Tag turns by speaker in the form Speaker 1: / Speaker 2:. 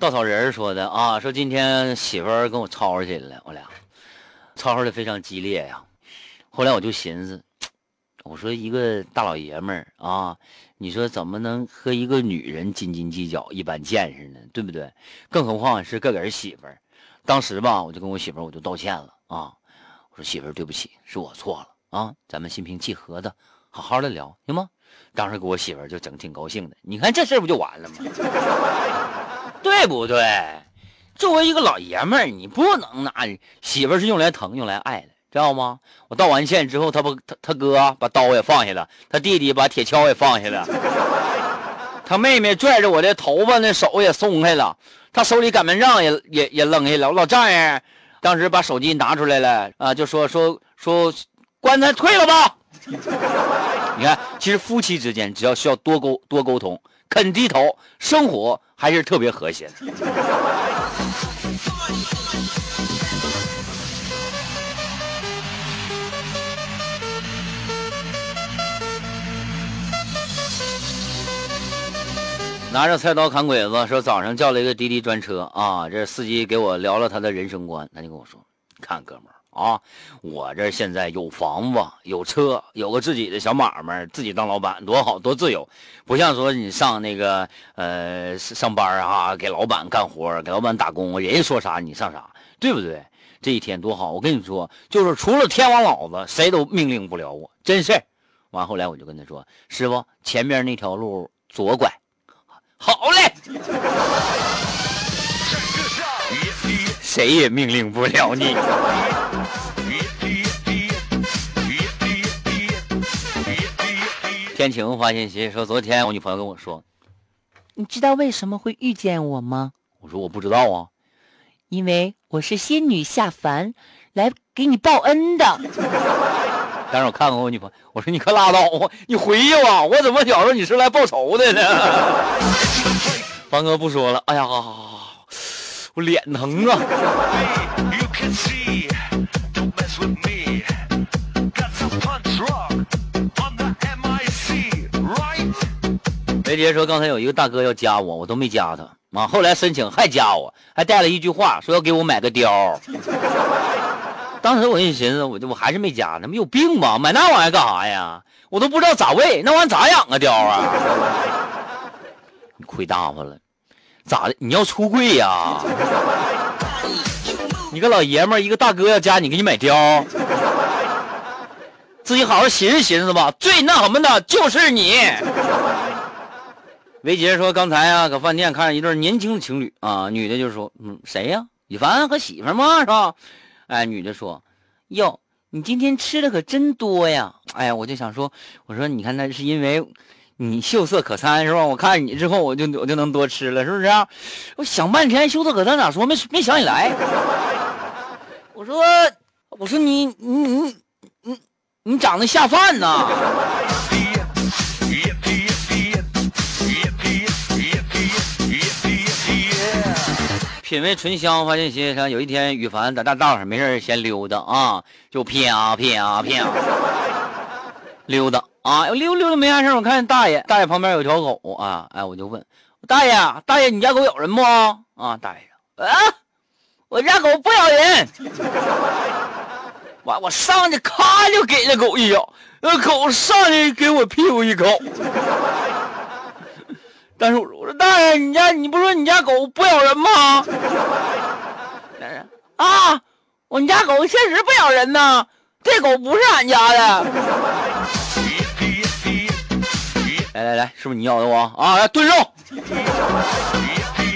Speaker 1: 稻草人说的啊，说今天媳妇儿跟我吵吵起来了，我俩吵吵的非常激烈呀。后来我就寻思，我说一个大老爷们儿啊，你说怎么能和一个女人斤斤计较、一般见识呢？对不对？更何况是个人媳妇儿。当时吧，我就跟我媳妇我就道歉了啊，我说媳妇对不起，是我错了啊，咱们心平气和的好好的聊，行吗？当时给我媳妇儿就整挺高兴的，你看这事不就完了吗？对不对？作为一个老爷们儿，你不能拿媳妇儿是用来疼、用来爱的，知道吗？我道完歉之后，他不他他哥把刀也放下了，他弟弟把铁锹也放下了，他妹妹拽着我的头发，那手也松开了，他手里擀面杖也也也扔下了。我老丈人当时把手机拿出来了啊，就说说说棺材退了吧。你看，其实夫妻之间只要需要多沟多沟通，肯低头，生活还是特别和谐的。拿着菜刀砍鬼子，说早上叫了一个滴滴专车啊，这司机给我聊了他的人生观，他就跟我说：“看哥们儿。”啊，我这现在有房子，有车，有个自己的小买卖，自己当老板多好多自由，不像说你上那个呃上班啊，给老板干活，给老板打工，人家说啥你上啥，对不对？这一天多好，我跟你说，就是除了天王老子，谁都命令不了我，真是。完后来我就跟他说，师傅，前面那条路左拐，好嘞，谁也命令不了你。天晴发信息说：“昨天我女朋友跟我说，
Speaker 2: 你知道为什么会遇见我吗？”
Speaker 1: 我说：“我不知道啊，
Speaker 2: 因为我是仙女下凡来给你报恩的。”
Speaker 1: 但是我看看我女朋友，我说：“你可拉倒吧，你回去吧，我怎么觉着你是来报仇的呢？” 方哥不说了，哎呀，我脸疼啊。梅姐说：“刚才有一个大哥要加我，我都没加他。啊，后来申请还加我，还带了一句话，说要给我买个貂。当时我一寻思，我就我还是没加他，没有病吧？买那玩意干啥呀？我都不知道咋喂，那玩意咋养啊？貂啊？你亏大发了，咋的？你要出柜呀？你个老爷们，一个大哥要加你，给你买貂，自己好好寻思寻思吧。最那什么的就是你。”维杰说：“刚才啊，搁饭店看见一对年轻的情侣啊，女的就说：‘嗯，谁呀？羽凡和媳妇吗？是吧？’哎，女的说：‘哟，你今天吃的可真多呀！’哎呀，我就想说，我说你看那是因为你秀色可餐是吧？我看你之后，我就我就能多吃了，是不是？我想半天，秀色可餐咋说？没没想起来。我说，我说你你你你你长得下饭呐！”品味醇香，发现心上。有一天，羽凡在大道上没事闲溜达啊，就啪啪啪溜达啊，溜溜达没啥事我看见大爷，大爷旁边有条狗啊，哎，我就问大爷，大爷，你家狗咬人不？啊，大爷啊，我家狗不咬人。完，我上去咔就给那狗一咬，那狗上去给我屁股一口。但是我说大爷，你家你不说你家狗不咬人吗？啊，我们家狗确实不咬人呢，这狗不是俺家的。来 来来，是不是你咬的我啊？来炖肉。